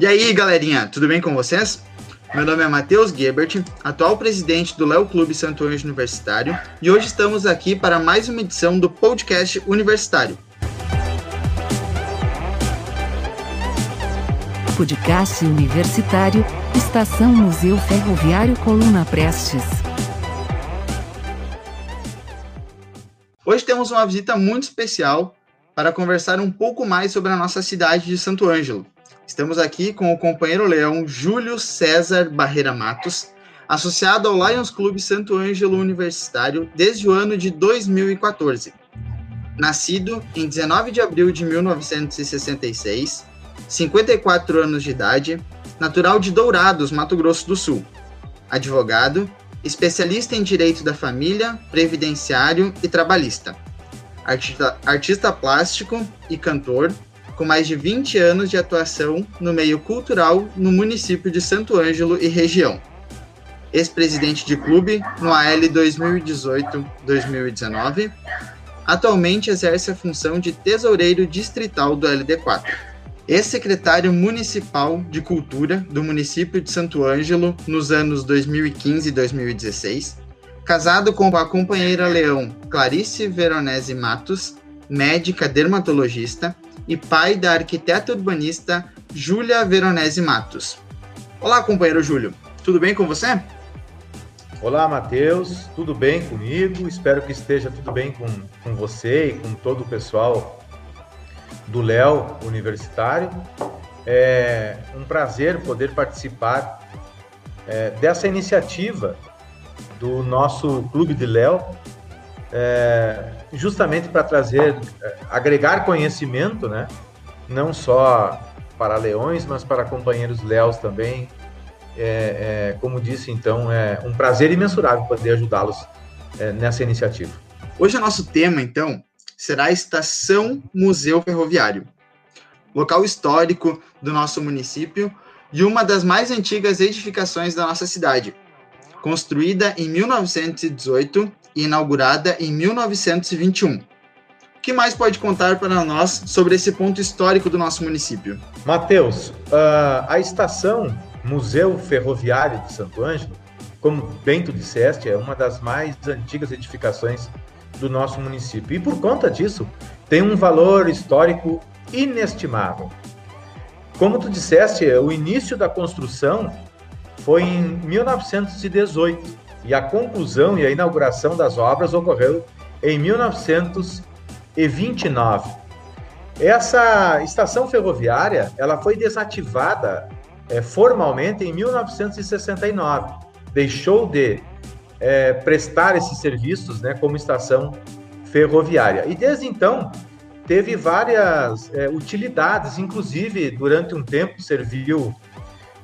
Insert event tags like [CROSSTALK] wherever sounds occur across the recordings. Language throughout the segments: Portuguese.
E aí, galerinha, tudo bem com vocês? Meu nome é Matheus Gebert, atual presidente do Léo Clube Santo Anjo Universitário, e hoje estamos aqui para mais uma edição do podcast Universitário. Podcast Universitário, Estação Museu Ferroviário Coluna Prestes. Hoje temos uma visita muito especial para conversar um pouco mais sobre a nossa cidade de Santo Ângelo, Estamos aqui com o companheiro leão Júlio César Barreira Matos, associado ao Lions Clube Santo Ângelo Universitário desde o ano de 2014. Nascido em 19 de abril de 1966, 54 anos de idade, natural de Dourados, Mato Grosso do Sul. Advogado, especialista em direito da família, previdenciário e trabalhista. Artista, artista plástico e cantor, com mais de 20 anos de atuação no meio cultural no município de Santo Ângelo e região. Ex-presidente de clube no AL 2018-2019, atualmente exerce a função de tesoureiro distrital do LD4. Ex-secretário municipal de cultura do município de Santo Ângelo nos anos 2015 e 2016, casado com a companheira leão Clarice Veronese Matos, médica dermatologista, e pai da arquiteta urbanista Júlia Veronese Matos. Olá, companheiro Júlio. Tudo bem com você? Olá, Matheus. Tudo bem comigo? Espero que esteja tudo bem com, com você e com todo o pessoal do Léo Universitário. É um prazer poder participar é, dessa iniciativa do nosso Clube de Léo, é, justamente para trazer, é, agregar conhecimento, né? Não só para leões, mas para companheiros leos também. É, é, como disse, então, é um prazer imensurável poder ajudá-los é, nessa iniciativa. Hoje o nosso tema, então, será a Estação Museu Ferroviário, local histórico do nosso município e uma das mais antigas edificações da nossa cidade, construída em 1918 e inaugurada em 1921. O que mais pode contar para nós sobre esse ponto histórico do nosso município? Mateus, uh, a estação Museu Ferroviário de Santo Ângelo, como bem tu disseste, é uma das mais antigas edificações do nosso município. E por conta disso, tem um valor histórico inestimável. Como tu disseste, o início da construção foi em 1918 e a conclusão e a inauguração das obras ocorreu em 1929. Essa estação ferroviária ela foi desativada é, formalmente em 1969. Deixou de é, prestar esses serviços né, como estação ferroviária. E desde então teve várias é, utilidades, inclusive durante um tempo serviu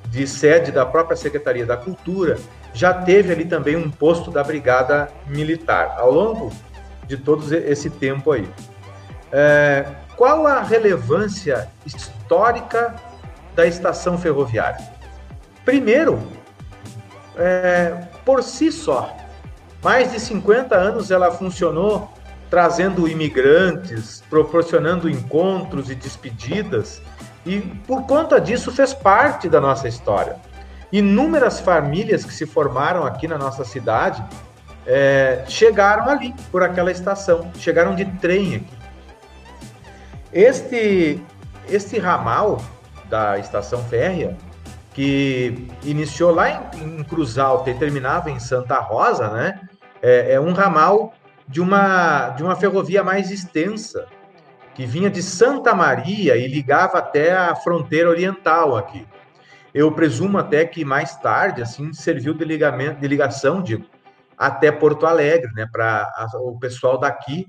de sede da própria Secretaria da Cultura, já teve ali também um posto da Brigada Militar ao longo de todo esse tempo aí. É, qual a relevância histórica da estação ferroviária? Primeiro, é, por si só, mais de 50 anos ela funcionou trazendo imigrantes, proporcionando encontros e despedidas, e por conta disso fez parte da nossa história. Inúmeras famílias que se formaram aqui na nossa cidade é, chegaram ali, por aquela estação, chegaram de trem aqui. Este, este ramal da estação férrea, que iniciou lá em, em Cruz Alta e terminava em Santa Rosa, né? É, é um ramal de uma, de uma ferrovia mais extensa, que vinha de Santa Maria e ligava até a fronteira oriental aqui. Eu presumo até que mais tarde, assim, serviu de, ligamento, de ligação, até Porto Alegre, né, para o pessoal daqui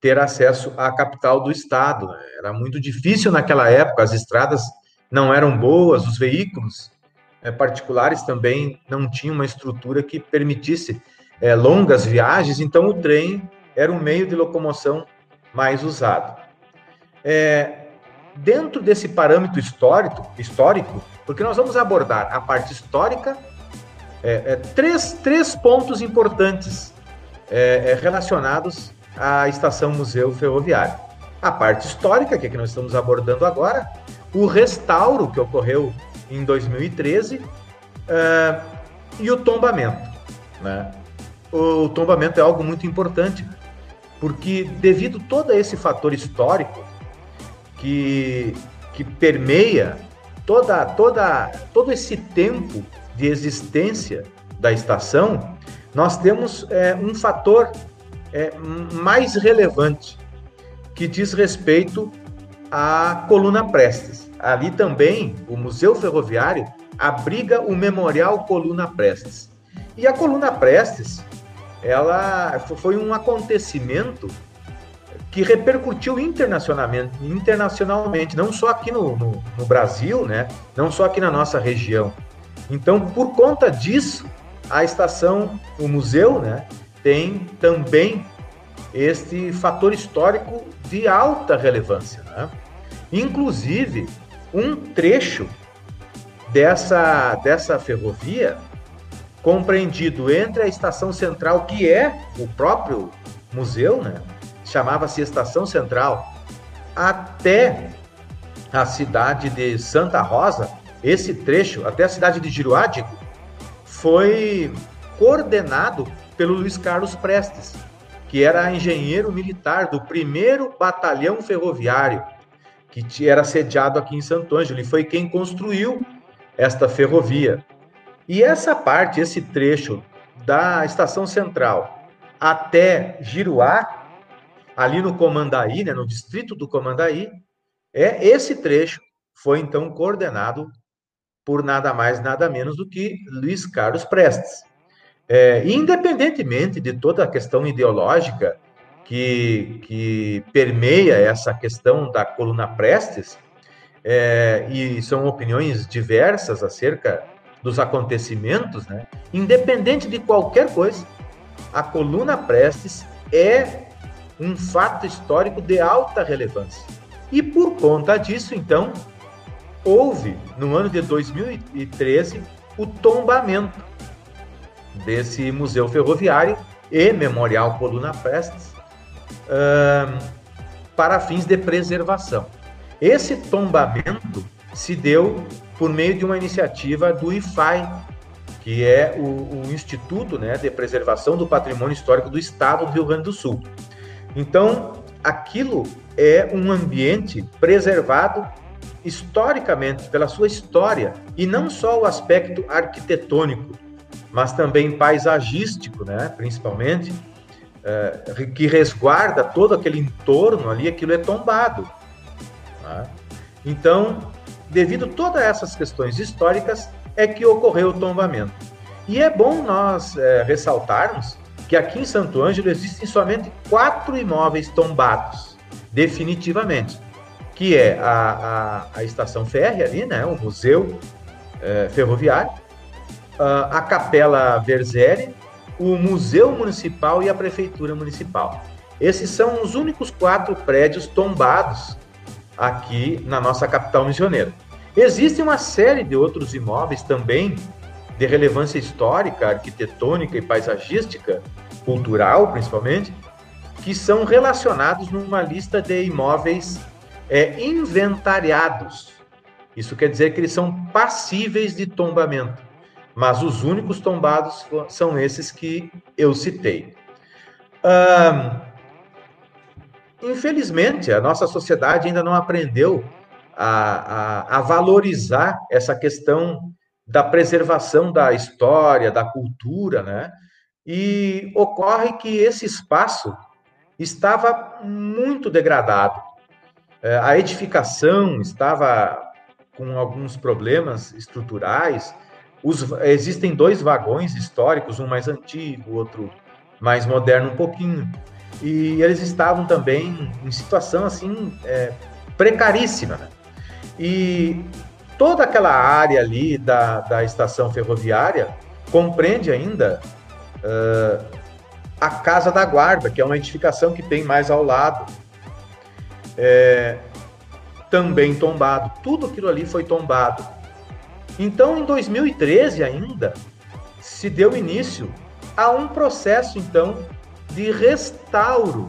ter acesso à capital do estado. Era muito difícil naquela época, as estradas não eram boas, os veículos é, particulares também não tinham uma estrutura que permitisse é, longas viagens, então o trem era o meio de locomoção mais usado. É, dentro desse parâmetro histórico, histórico porque nós vamos abordar a parte histórica, é, é, três, três pontos importantes é, é, relacionados à estação Museu Ferroviário. A parte histórica, que é que nós estamos abordando agora, o restauro que ocorreu em 2013 uh, e o tombamento. Né? O tombamento é algo muito importante, porque devido todo esse fator histórico que, que permeia toda, toda, todo esse tempo de existência da estação, nós temos é, um fator é, mais relevante que diz respeito à coluna Prestes. Ali também, o Museu Ferroviário abriga o Memorial Coluna Prestes. E a Coluna Prestes, ela foi um acontecimento que repercutiu internacionalmente, internacionalmente não só aqui no, no, no Brasil, né? não só aqui na nossa região. Então, por conta disso, a estação, o museu, né, tem também este fator histórico de alta relevância. Né? Inclusive, um trecho dessa, dessa ferrovia, compreendido entre a estação central, que é o próprio museu, né? Chamava-se Estação Central, até a cidade de Santa Rosa, esse trecho, até a cidade de Giruádico, foi coordenado pelo Luiz Carlos Prestes, que era engenheiro militar do primeiro batalhão ferroviário, que era sediado aqui em Santo Ângelo, e foi quem construiu esta ferrovia. E essa parte, esse trecho da estação central até Giruá, ali no Comandaí, né, no distrito do Comandaí, é esse trecho foi então coordenado por nada mais, nada menos do que Luiz Carlos Prestes. É, independentemente de toda a questão ideológica que, que permeia essa questão da coluna Prestes, é, e são opiniões diversas acerca dos acontecimentos, né? independente de qualquer coisa, a coluna Prestes é um fato histórico de alta relevância. E por conta disso, então, houve, no ano de 2013, o tombamento desse museu ferroviário e memorial Coluna Prestes uh, para fins de preservação. Esse tombamento se deu por meio de uma iniciativa do IFAI, que é o, o Instituto né, de Preservação do Patrimônio Histórico do Estado do Rio Grande do Sul. Então, aquilo é um ambiente preservado historicamente, pela sua história, e não só o aspecto arquitetônico, mas também paisagístico, né, principalmente, é, que resguarda todo aquele entorno ali, aquilo é tombado. Né? Então, devido a todas essas questões históricas, é que ocorreu o tombamento. E é bom nós é, ressaltarmos que aqui em Santo Ângelo existem somente quatro imóveis tombados, definitivamente, que é a, a, a estação férrea ali, né, o museu é, ferroviário, a, a Capela Verzeri, o Museu Municipal e a Prefeitura Municipal. Esses são os únicos quatro prédios tombados aqui na nossa capital missioneira. Existe uma série de outros imóveis também de relevância histórica, arquitetônica e paisagística, cultural principalmente, que são relacionados numa lista de imóveis é, inventariados. Isso quer dizer que eles são passíveis de tombamento, mas os únicos tombados são esses que eu citei. infelizmente, a nossa sociedade ainda não aprendeu a, a, a valorizar essa questão da preservação da história, da cultura, né? E ocorre que esse espaço estava muito degradado. É, a edificação estava com alguns problemas estruturais. Os, existem dois vagões históricos, um mais antigo, outro mais moderno um pouquinho. E eles estavam também em situação assim é, precaríssima. Né? E Toda aquela área ali da, da estação ferroviária compreende ainda uh, a Casa da Guarda, que é uma edificação que tem mais ao lado. É, também tombado. Tudo aquilo ali foi tombado. Então, em 2013 ainda, se deu início a um processo, então, de restauro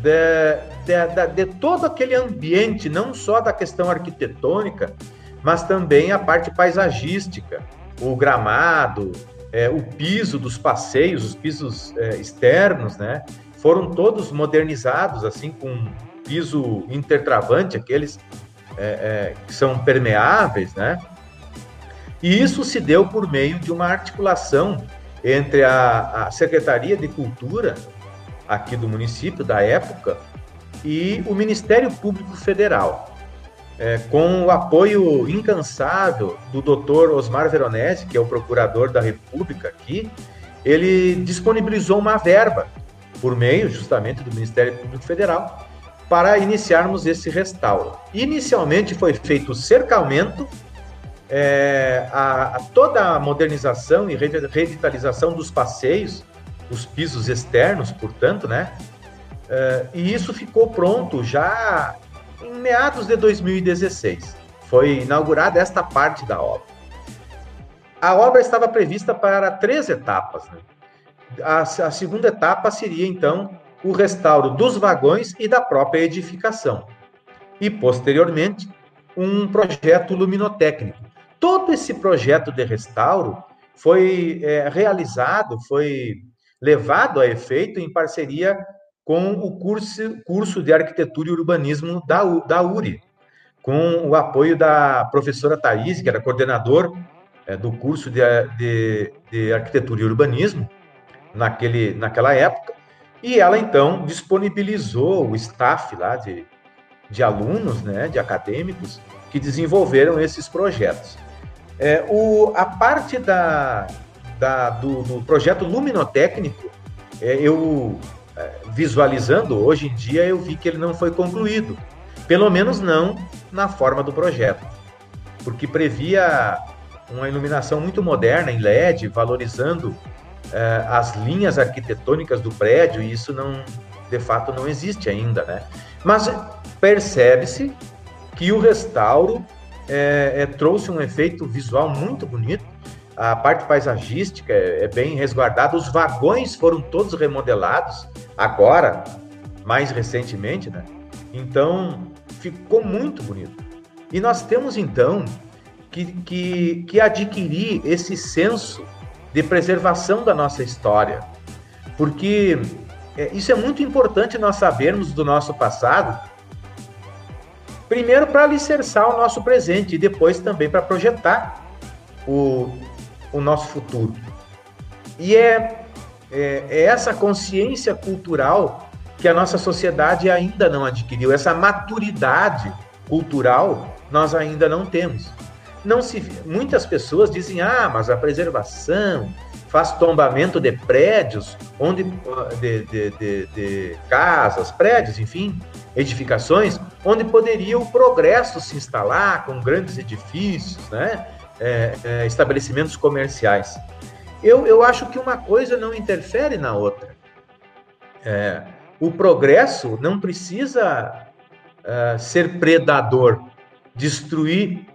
de, de, de, de todo aquele ambiente, não só da questão arquitetônica, mas também a parte paisagística, o gramado, é, o piso dos passeios, os pisos é, externos, né? Foram todos modernizados, assim, com piso intertravante, aqueles é, é, que são permeáveis, né? E isso se deu por meio de uma articulação entre a, a Secretaria de Cultura aqui do município, da época, e o Ministério Público Federal, é, com o apoio incansável do doutor Osmar Veronese, que é o procurador da República aqui, ele disponibilizou uma verba por meio justamente do Ministério Público Federal para iniciarmos esse restauro. Inicialmente foi feito o cercamento, é, a, a toda a modernização e revitalização dos passeios, os pisos externos, portanto, né? É, e isso ficou pronto já em meados de 2016. Foi inaugurada esta parte da obra. A obra estava prevista para três etapas. Né? A, a segunda etapa seria, então, o restauro dos vagões e da própria edificação. E, posteriormente, um projeto luminotécnico. Todo esse projeto de restauro foi é, realizado, foi levado a efeito em parceria com o curso, curso de Arquitetura e Urbanismo da, da URI, com o apoio da professora Thaís, que era coordenador é, do curso de, de, de, Arquitetura e Urbanismo naquele, naquela época, e ela então disponibilizou o staff lá de, de alunos, né, de acadêmicos, que desenvolveram esses projetos. É, o, a parte da, da, do, do projeto luminotécnico, é, eu visualizando, hoje em dia eu vi que ele não foi concluído. Pelo menos não na forma do projeto. Porque previa uma iluminação muito moderna em LED, valorizando eh, as linhas arquitetônicas do prédio, e isso não, de fato, não existe ainda, né? Mas percebe-se que o restauro é, é, trouxe um efeito visual muito bonito, a parte paisagística é, é bem resguardada, os vagões foram todos remodelados, agora, mais recentemente, né? Então, ficou muito bonito. E nós temos, então, que, que, que adquirir esse senso de preservação da nossa história, porque é, isso é muito importante nós sabermos do nosso passado, primeiro para alicerçar o nosso presente e depois também para projetar o, o nosso futuro. E é, é, é essa consciência cultural que a nossa sociedade ainda não adquiriu, essa maturidade cultural nós ainda não temos. Não se, muitas pessoas dizem: "Ah, mas a preservação faz tombamento de prédios, onde de, de, de, de casas, prédios, enfim, edificações, onde poderia o progresso se instalar com grandes edifícios, né? é, é, estabelecimentos comerciais. Eu, eu acho que uma coisa não interfere na outra. É, o progresso não precisa é, ser predador, destruir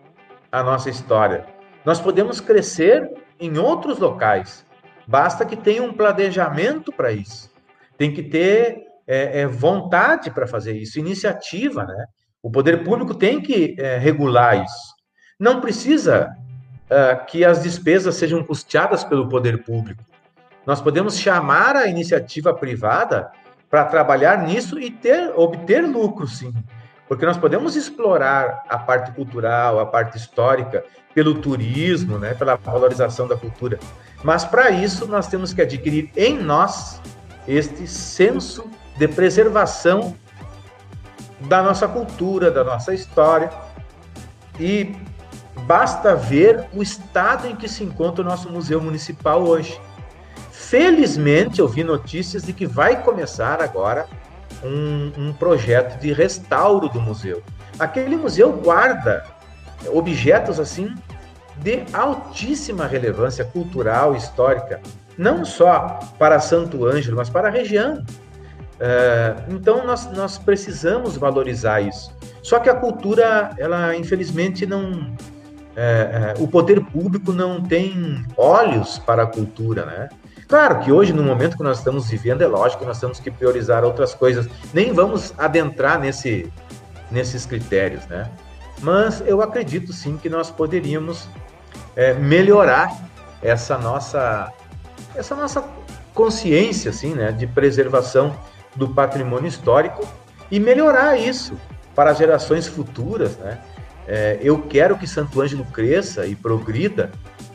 a nossa história. Nós podemos crescer em outros locais, basta que tenha um planejamento para isso. Tem que ter é, é, vontade para fazer isso, iniciativa, né? O poder público tem que é, regular isso. Não precisa uh, que as despesas sejam custeadas pelo poder público. Nós podemos chamar a iniciativa privada para trabalhar nisso e ter, obter lucro, sim. Porque nós podemos explorar a parte cultural, a parte histórica, pelo turismo, né, pela valorização da cultura. Mas para isso nós temos que adquirir em nós este senso de preservação da nossa cultura, da nossa história e Basta ver o estado em que se encontra o nosso museu municipal hoje. Felizmente, eu vi notícias de que vai começar agora um, um projeto de restauro do museu. Aquele museu guarda objetos assim de altíssima relevância cultural, histórica, não só para Santo Ângelo, mas para a região. Uh, então nós, nós precisamos valorizar isso. Só que a cultura, ela infelizmente não, é, é, o poder público não tem olhos para a cultura, né? Claro que hoje, no momento que nós estamos vivendo, é lógico que nós temos que priorizar outras coisas. Nem vamos adentrar nesse, nesses critérios, né? mas eu acredito sim que nós poderíamos é, melhorar essa nossa essa nossa consciência assim, né, de preservação do patrimônio histórico e melhorar isso para gerações futuras, né? É, eu quero que Santo Ângelo cresça e progrida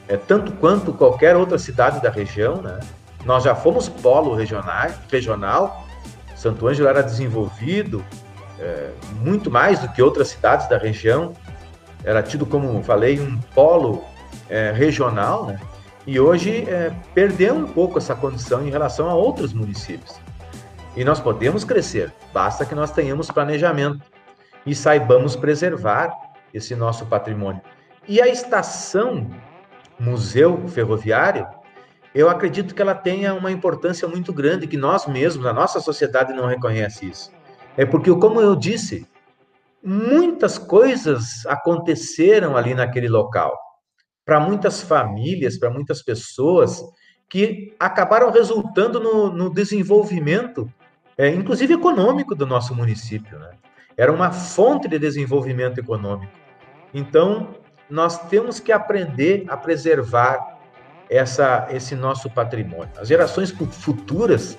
é, tanto quanto qualquer outra cidade da região, né? Nós já fomos polo regional, regional. Santo Ângelo era desenvolvido é, muito mais do que outras cidades da região. Era tido como, falei, um polo é, regional, né? E hoje é, perdeu um pouco essa condição em relação a outros municípios. E nós podemos crescer, basta que nós tenhamos planejamento e saibamos preservar esse nosso patrimônio. E a estação museu ferroviário, eu acredito que ela tenha uma importância muito grande que nós mesmos, a nossa sociedade não reconhece isso. É porque, como eu disse, muitas coisas aconteceram ali naquele local. Para muitas famílias, para muitas pessoas, que acabaram resultando no, no desenvolvimento, é, inclusive econômico, do nosso município. Né? Era uma fonte de desenvolvimento econômico. Então, nós temos que aprender a preservar essa, esse nosso patrimônio. As gerações futuras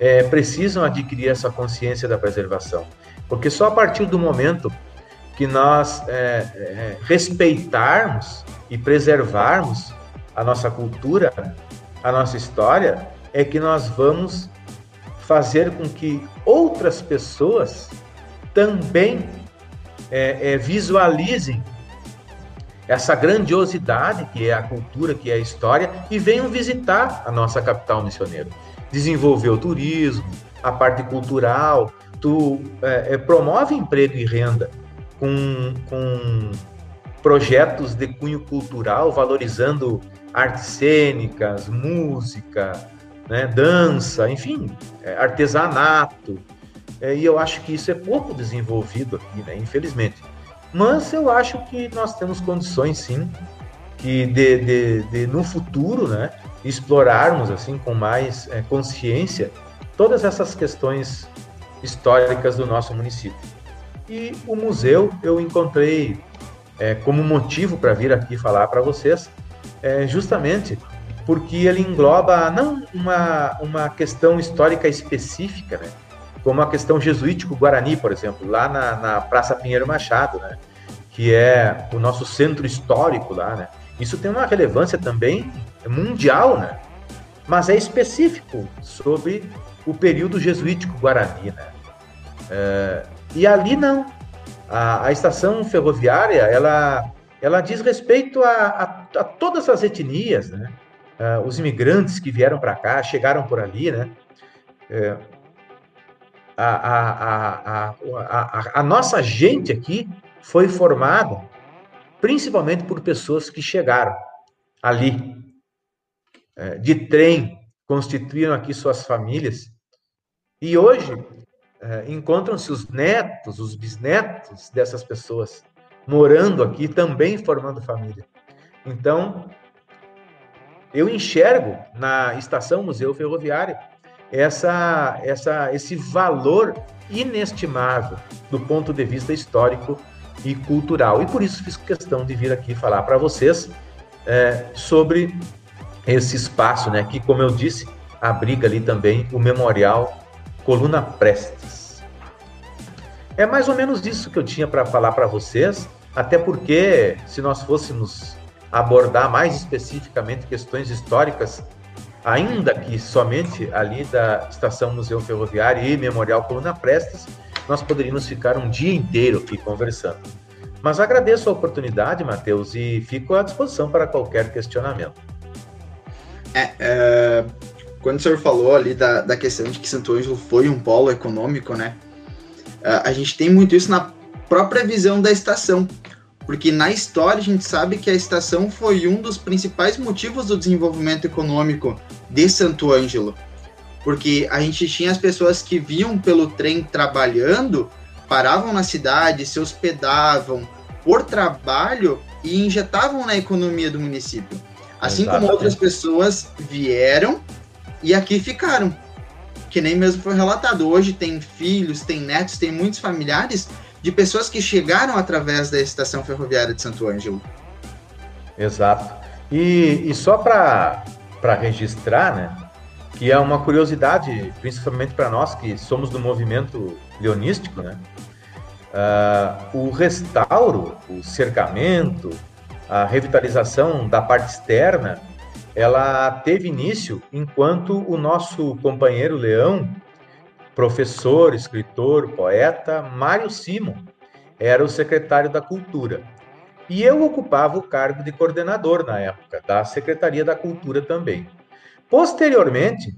é, precisam adquirir essa consciência da preservação, porque só a partir do momento que nós é, é, respeitarmos e preservarmos a nossa cultura, a nossa história, é que nós vamos fazer com que outras pessoas também é, é, visualizem essa grandiosidade que é a cultura, que é a história, e venham visitar a nossa capital missioneira. Desenvolver o turismo, a parte cultural, tu é, é, promove emprego e renda com, com projetos de cunho cultural, valorizando artes cênicas, música, né, dança, enfim, é, artesanato. É, e eu acho que isso é pouco desenvolvido aqui, né, infelizmente. Mas eu acho que nós temos condições, sim, que de, de, de no futuro, né, explorarmos assim com mais é, consciência todas essas questões históricas do nosso município. E o museu eu encontrei é, como motivo para vir aqui falar para vocês, é, justamente porque ele engloba não uma, uma questão histórica específica, né? Como a questão jesuítico-guarani, por exemplo, lá na, na, Praça Pinheiro Machado, né? que é o nosso centro histórico lá. Né? Isso tem uma relevância também mundial, né? mas é específico sobre o período jesuítico-guarani. Né? É, e ali não. A, a, estação ferroviária, ela, ela diz respeito a, a, a todas as etnias, né? uh, os imigrantes que vieram para cá, chegaram por ali, né? É, a, a, a, a, nossa gente aqui foi formada principalmente por pessoas que chegaram ali, é, de trem, constituíram aqui suas famílias, e hoje é, encontram-se os netos, os bisnetos dessas pessoas morando aqui, também formando família. Então, eu enxergo na estação Museu Ferroviário essa, essa, esse valor inestimável do ponto de vista histórico e cultural. E por isso fiz questão de vir aqui falar para vocês é, sobre esse espaço, né, que, como eu disse, abriga ali também o Memorial Coluna Prestes. É mais ou menos isso que eu tinha para falar para vocês, até porque se nós fôssemos abordar mais especificamente questões históricas, ainda que somente ali da Estação Museu Ferroviário e Memorial Coluna Prestes, nós poderíamos ficar um dia inteiro aqui conversando. Mas agradeço a oportunidade, Matheus, e fico à disposição para qualquer questionamento. É, é, quando o senhor falou ali da, da questão de que Santo Ângelo foi um polo econômico, né? É, a gente tem muito isso na própria visão da estação. Porque na história a gente sabe que a estação foi um dos principais motivos do desenvolvimento econômico de Santo Ângelo. Porque a gente tinha as pessoas que vinham pelo trem trabalhando, paravam na cidade, se hospedavam por trabalho e injetavam na economia do município. Assim Exatamente. como outras pessoas vieram e aqui ficaram. Que nem mesmo foi relatado. Hoje tem filhos, tem netos, tem muitos familiares de pessoas que chegaram através da estação ferroviária de Santo Ângelo. Exato. E, e só para registrar, né, que é uma curiosidade, principalmente para nós que somos do movimento leonístico, né, uh, o restauro, o cercamento, a revitalização da parte externa, ela teve início enquanto o nosso companheiro Leão, professor, escritor, poeta, Mário Simon, era o secretário da Cultura. E eu ocupava o cargo de coordenador na época, da Secretaria da Cultura também. Posteriormente,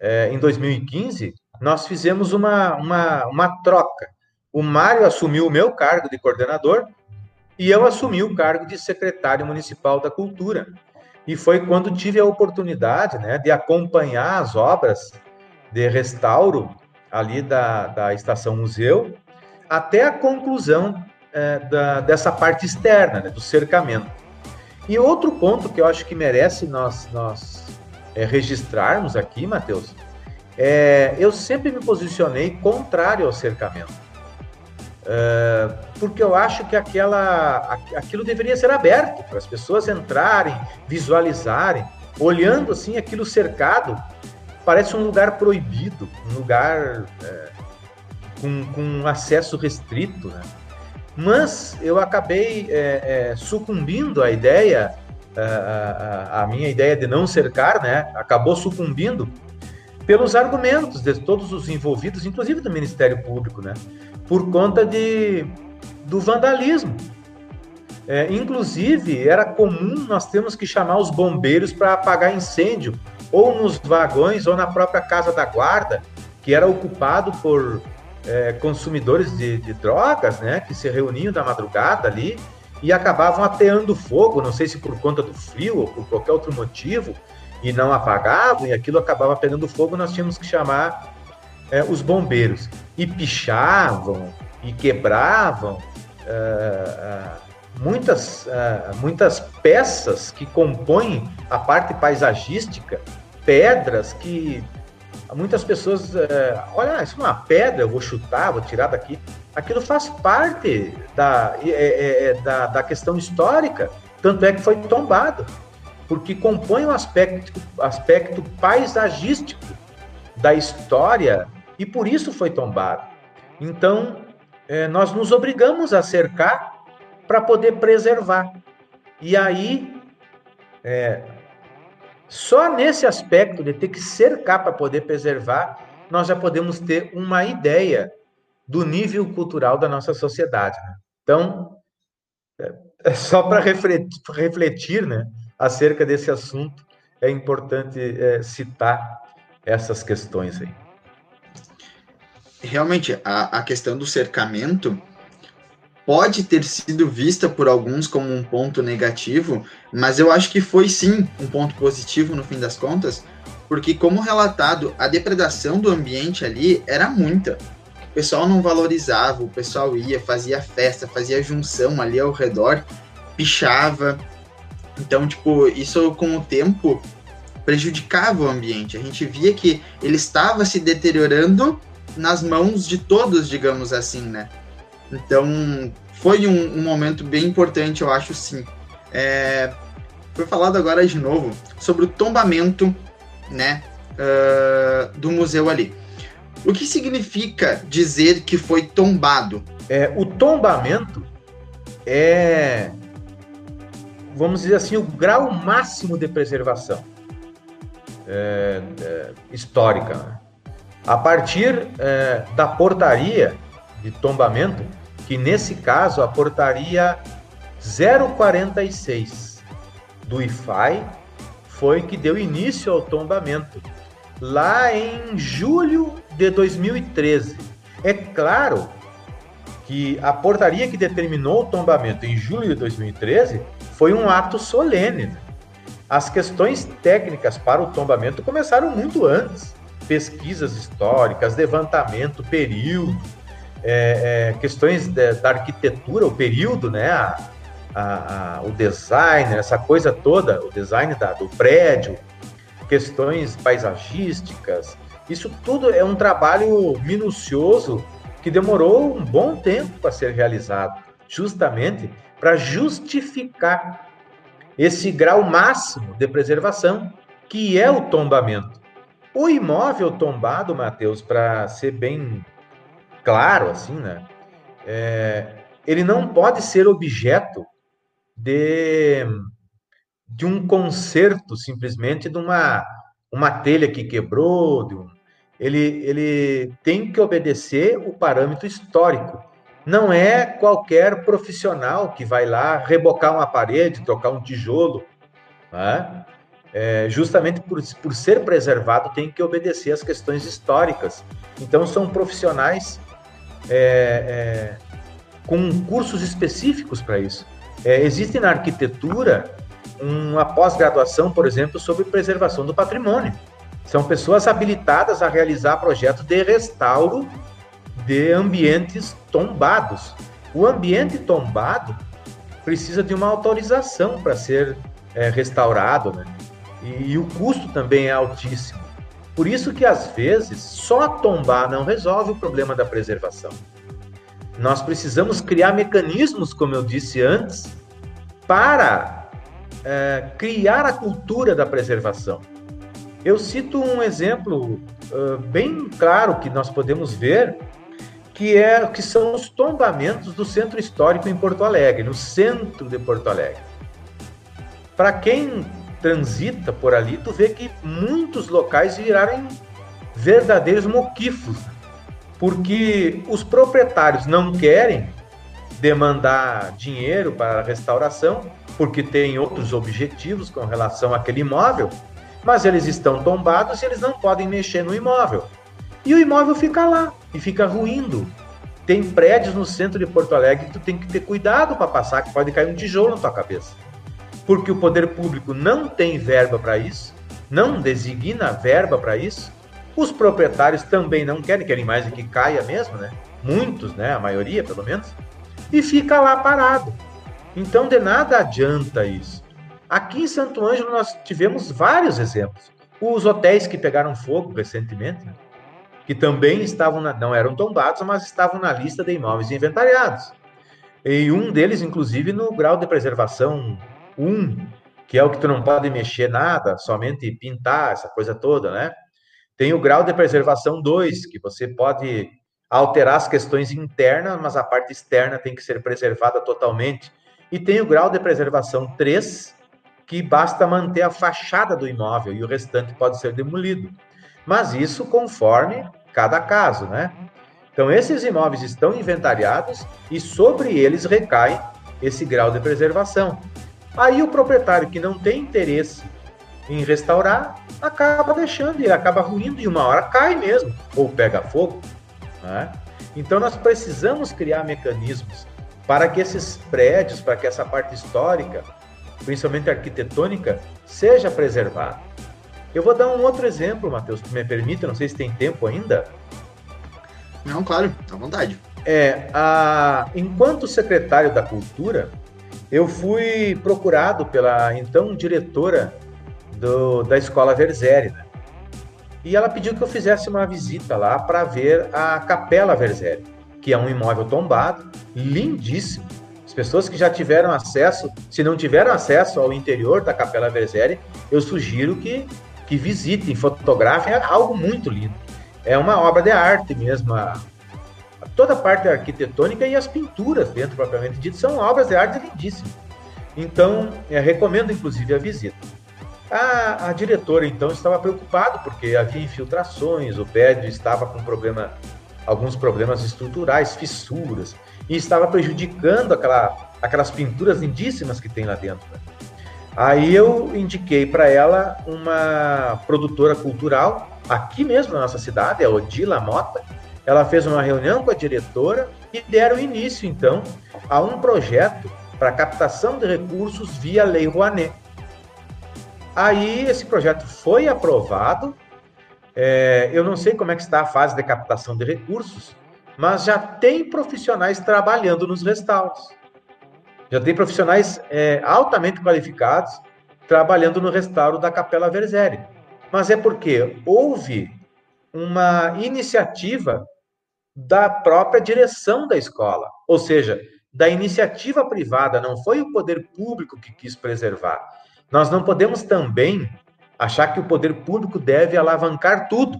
é, em 2015, nós fizemos uma, uma, uma troca. O Mário assumiu o meu cargo de coordenador e eu assumi o cargo de secretário municipal da Cultura. E foi quando tive a oportunidade né, de acompanhar as obras de restauro ali da, da estação museu até a conclusão é, da, dessa parte externa, né, do cercamento. E outro ponto que eu acho que merece nós, nós é, registrarmos aqui, Matheus, é, eu sempre me posicionei contrário ao cercamento. É, porque eu acho que aquela, aquilo deveria ser aberto para as pessoas entrarem, visualizarem, olhando assim aquilo cercado, parece um lugar proibido, um lugar é, com, com acesso restrito, né? Mas eu acabei é, é, sucumbindo à ideia, a, a, a, minha ideia de não cercar, né? Acabou sucumbindo pelos argumentos de todos os envolvidos, inclusive do Ministério Público, né? Por conta de, do vandalismo. É, inclusive, era comum nós termos que chamar os bombeiros para apagar incêndio, ou nos vagões, ou na própria casa da guarda, que era ocupado por é, consumidores de, de, drogas, né, que se reuniam da madrugada ali e acabavam ateando fogo, não sei se por conta do frio ou por qualquer outro motivo, e não apagavam, e aquilo acabava pegando fogo, nós tínhamos que chamar é, os bombeiros. E pichavam, e quebravam uh, muitas, uh, muitas peças que compõem a parte paisagística, pedras que muitas pessoas é, olha, isso é uma pedra, eu vou chutar, vou tirar daqui. Aquilo faz parte da, é, é, é, da, da, questão histórica, tanto é que foi tombado, porque compõe o um aspecto, aspecto paisagístico da história e por isso foi tombado. Então, é, nós nos obrigamos a cercar para poder preservar. E aí, é, só nesse aspecto de ter que cercar para poder preservar, nós já podemos ter uma ideia do nível cultural da nossa sociedade. Né? Então, é, é só para refletir, refletir né, acerca desse assunto, é importante é, citar essas questões aí. Realmente, a, a questão do cercamento pode ter sido vista por alguns como um ponto negativo, mas eu acho que foi sim um ponto positivo no fim das contas, porque, como relatado, a depredação do ambiente ali era muita. O pessoal não valorizava, o pessoal ia, fazia festa, fazia junção ali ao redor, pichava. Então, tipo, isso com o tempo prejudicava o ambiente. A gente via que ele estava se deteriorando nas mãos de todos, digamos assim, né? Então, foi um, um momento bem importante, eu acho, sim. É, foi falado agora de novo sobre o tombamento, né, uh, do museu ali. O que significa dizer que foi tombado? É, o tombamento é, vamos dizer assim, o grau máximo de preservação é, é, histórica. Né? A partir é, da portaria de tombamento, que nesse caso a portaria 046 do IFAI foi que deu início ao tombamento, lá em julho de 2013. É claro que a portaria que determinou o tombamento em julho de 2013 foi um ato solene. Né? As questões técnicas para o tombamento começaram muito antes. Pesquisas históricas, levantamento, período, é, é, questões de, da arquitetura, o período, né, a, a, a, o design, essa coisa toda, o design da, do prédio, questões paisagísticas, isso tudo é um trabalho minucioso que demorou um bom tempo para ser realizado, justamente para justificar esse grau máximo de preservação, que é o tombamento. O imóvel tombado, Mateus, para ser bem claro, assim, né? É, ele não pode ser objeto de, de um conserto, simplesmente de uma, uma telha que quebrou. Um, ele, ele tem que obedecer o parâmetro histórico. Não é qualquer profissional que vai lá rebocar uma parede, trocar um tijolo. Né? É, justamente por, por ser preservado, tem que obedecer às questões históricas. Então, são profissionais é, é, com cursos específicos para isso. É, existe na arquitetura uma pós-graduação, por exemplo, sobre preservação do patrimônio. São pessoas habilitadas a realizar projetos de restauro de ambientes tombados. O ambiente tombado precisa de uma autorização para ser é, restaurado, né? E, e o custo também é altíssimo. Por isso que às vezes só tombar não resolve o problema da preservação. Nós precisamos criar mecanismos, como eu disse antes, para é, criar a cultura da preservação. Eu cito um exemplo uh, bem claro que nós podemos ver, que é que são os tombamentos do centro histórico em Porto Alegre, no centro de Porto Alegre. Para quem transita por ali, tu vê que muitos locais viraram verdadeiros moquifos porque os proprietários não querem demandar dinheiro para a restauração, porque tem outros objetivos com relação àquele imóvel, mas eles estão tombados e eles não podem mexer no imóvel. E o imóvel fica lá e fica ruindo. Tem prédios no centro de Porto Alegre que tu tem que ter cuidado para passar, que pode cair um tijolo na tua cabeça. Porque o poder público não tem verba para isso, não designa verba para isso, os proprietários também não querem, querem mais que caia mesmo, né? Muitos, né? A maioria, pelo menos. E fica lá parado. Então, de nada adianta isso. Aqui em Santo Ângelo, nós tivemos vários exemplos. Os hotéis que pegaram fogo recentemente, né? que também estavam, na, não eram tombados, mas estavam na lista de imóveis inventariados. E um deles, inclusive, no grau de preservação 1, que é o que tu não pode mexer nada, somente pintar, essa coisa toda, né? Tem o grau de preservação 2, que você pode alterar as questões internas, mas a parte externa tem que ser preservada totalmente. E tem o grau de preservação 3, que basta manter a fachada do imóvel e o restante pode ser demolido. Mas isso conforme cada caso, né? Então, esses imóveis estão inventariados e sobre eles recai esse grau de preservação. Aí o proprietário que não tem interesse em restaurar, acaba deixando, ele acaba ruindo e uma hora cai mesmo, ou pega fogo. Né? Então nós precisamos criar mecanismos para que esses prédios, para que essa parte histórica, principalmente arquitetônica, seja preservada. Eu vou dar um outro exemplo, Matheus, se me permite, não sei se tem tempo ainda. Não, claro, à vontade. É, a, enquanto secretário da Cultura, eu fui procurado pela então diretora do, da escola Verzeri. Né? E ela pediu que eu fizesse uma visita lá para ver a Capela Verzeri, que é um imóvel tombado, lindíssimo. As pessoas que já tiveram acesso, se não tiveram acesso ao interior da Capela Verzeri, eu sugiro que, que visitem, fotografem, é algo muito lindo. É uma obra de arte mesmo. A, toda a parte arquitetônica e as pinturas dentro, propriamente dito, são obras de arte lindíssimas. Então, recomendo inclusive a visita. A, a diretora, então, estava preocupada porque havia infiltrações, o prédio estava com problema, alguns problemas estruturais, fissuras, e estava prejudicando aquela, aquelas pinturas lindíssimas que tem lá dentro. Né? Aí eu indiquei para ela uma produtora cultural, aqui mesmo na nossa cidade, a Odila Mota. Ela fez uma reunião com a diretora e deram início, então, a um projeto para captação de recursos via Lei Rouanet. Aí esse projeto foi aprovado. É, eu não sei como é que está a fase de captação de recursos, mas já tem profissionais trabalhando nos restauros. Já tem profissionais é, altamente qualificados trabalhando no restauro da Capela Verzeri. Mas é porque houve uma iniciativa da própria direção da escola, ou seja, da iniciativa privada, não foi o poder público que quis preservar. Nós não podemos também achar que o poder público deve alavancar tudo.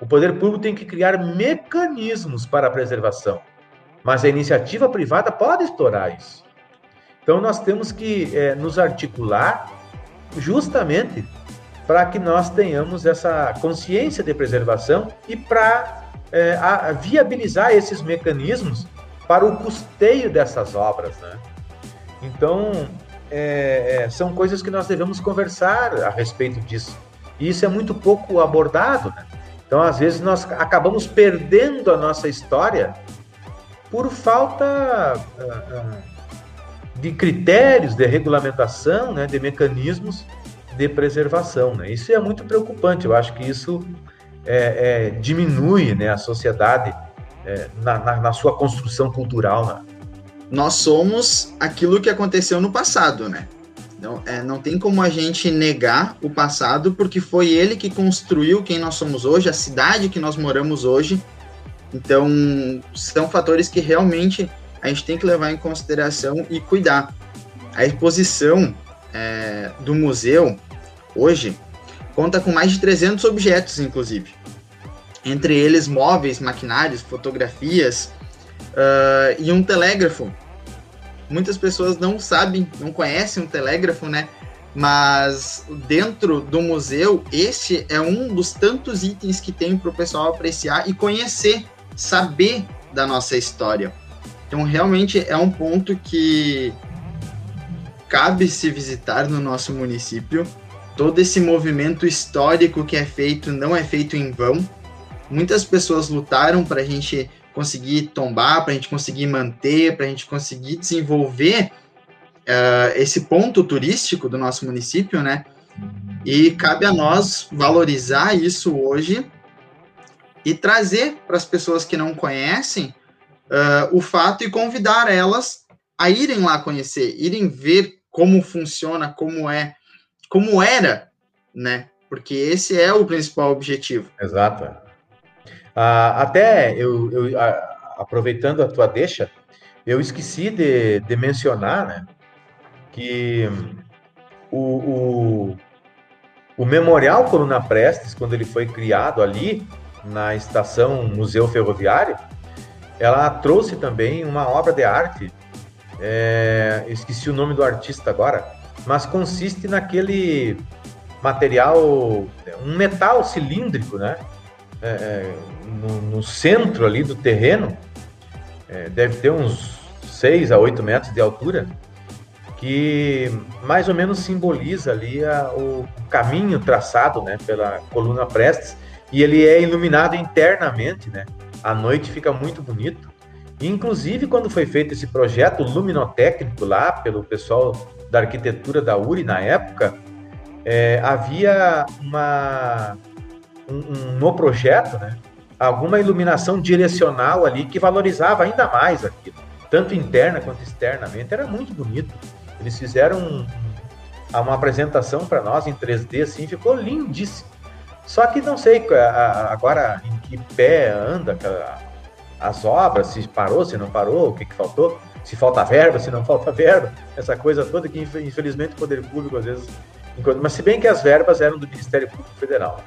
O poder público tem que criar mecanismos para a preservação, mas a iniciativa privada pode estourar isso. Então, nós temos que é, nos articular justamente para que nós tenhamos essa consciência de preservação e para é, viabilizar esses mecanismos para o custeio dessas obras. Né? Então, é, é, são coisas que nós devemos conversar a respeito disso. E isso é muito pouco abordado. Né? Então, às vezes, nós acabamos perdendo a nossa história por falta uh, uh, de critérios de regulamentação, né, de mecanismos de preservação. Né? Isso é muito preocupante. Eu acho que isso é, é, diminui né, a sociedade é, na, na, na, sua construção cultural. Né? Nós somos aquilo que aconteceu no passado, né? Não, é, não tem como a gente negar o passado, porque foi ele que construiu quem nós somos hoje, a cidade que nós moramos hoje. Então, são fatores que realmente a gente tem que levar em consideração e cuidar. A exposição é, do museu, hoje, conta com mais de 300 objetos, inclusive. Entre eles móveis, maquinários, fotografias uh, e um telégrafo. Muitas pessoas não sabem, não conhecem um telégrafo, né? Mas dentro do museu, este é um dos tantos itens que tem para o pessoal apreciar e conhecer, saber da nossa história. Então, realmente é um ponto que cabe se visitar no nosso município todo esse movimento histórico que é feito não é feito em vão. Muitas pessoas lutaram para a gente conseguir tombar, para a gente conseguir manter, para a gente conseguir desenvolver uh, esse ponto turístico do nosso município, né? E cabe a nós valorizar isso hoje e trazer para as pessoas que não conhecem uh, o fato e convidar elas a irem lá conhecer, irem ver como funciona, como é como era, né? Porque esse é o principal objetivo. Exato. Ah, até eu, eu aproveitando a tua deixa, eu esqueci de, de mencionar, né? Que o, o, o Memorial Coluna Prestes, quando ele foi criado ali na estação Museu Ferroviário, ela trouxe também uma obra de arte. É, esqueci o nome do artista agora, mas consiste naquele material, um metal cilíndrico, né? É, é, no, no, centro ali do terreno, é, deve ter uns 6 a 8 metros de altura, que mais ou menos simboliza ali a, o caminho traçado né, pela coluna Prestes, e ele é iluminado internamente, né? À noite fica muito bonito. Inclusive, quando foi feito esse projeto luminotécnico lá pelo pessoal da arquitetura da URI na época, é, havia uma, um, um, no projeto, né, alguma iluminação direcional ali que valorizava ainda mais aquilo, tanto interna quanto externamente. Era muito bonito. Eles fizeram um, uma apresentação para nós em 3D, assim, ficou lindíssimo. Só que não sei agora em que pé anda as obras, se parou, se não parou, o que, que faltou se falta verba, se não falta verba, essa coisa toda que infelizmente o poder público às vezes. Mas se bem que as verbas eram do Ministério Público Federal.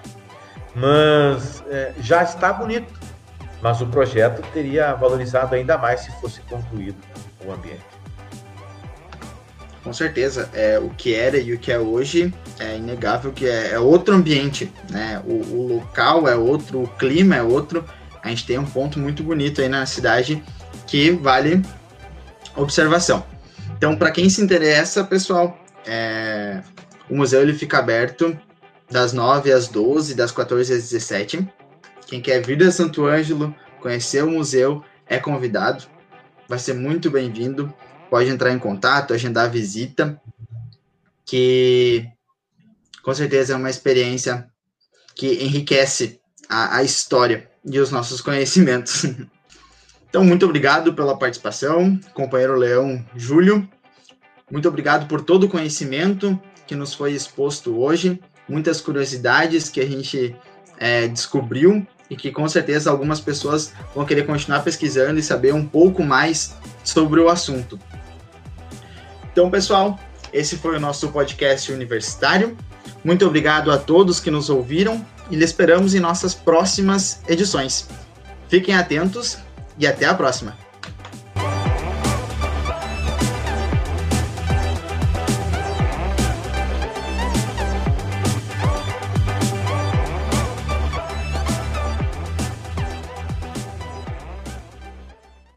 Mas é, já está bonito. Mas o projeto teria valorizado ainda mais se fosse concluído o ambiente. Com certeza, é, o que era e o que é hoje é inegável que é, é outro ambiente, né? O, o, local é outro, o clima é outro. A gente tem um ponto muito bonito aí na cidade que vale observação. Então, para quem se interessa, pessoal, é... o museu ele fica aberto das 9 às 12, das 14 às 17. Quem quer vir a Santo Ângelo, conhecer o museu, é convidado. Vai ser muito bem-vindo. Pode entrar em contato, agendar a visita, que com certeza é uma experiência que enriquece a, a história e os nossos conhecimentos. [LAUGHS] Então, muito obrigado pela participação, companheiro Leão Júlio. Muito obrigado por todo o conhecimento que nos foi exposto hoje, muitas curiosidades que a gente é, descobriu e que com certeza algumas pessoas vão querer continuar pesquisando e saber um pouco mais sobre o assunto. Então, pessoal, esse foi o nosso podcast universitário. Muito obrigado a todos que nos ouviram e lhe esperamos em nossas próximas edições. Fiquem atentos e até a próxima!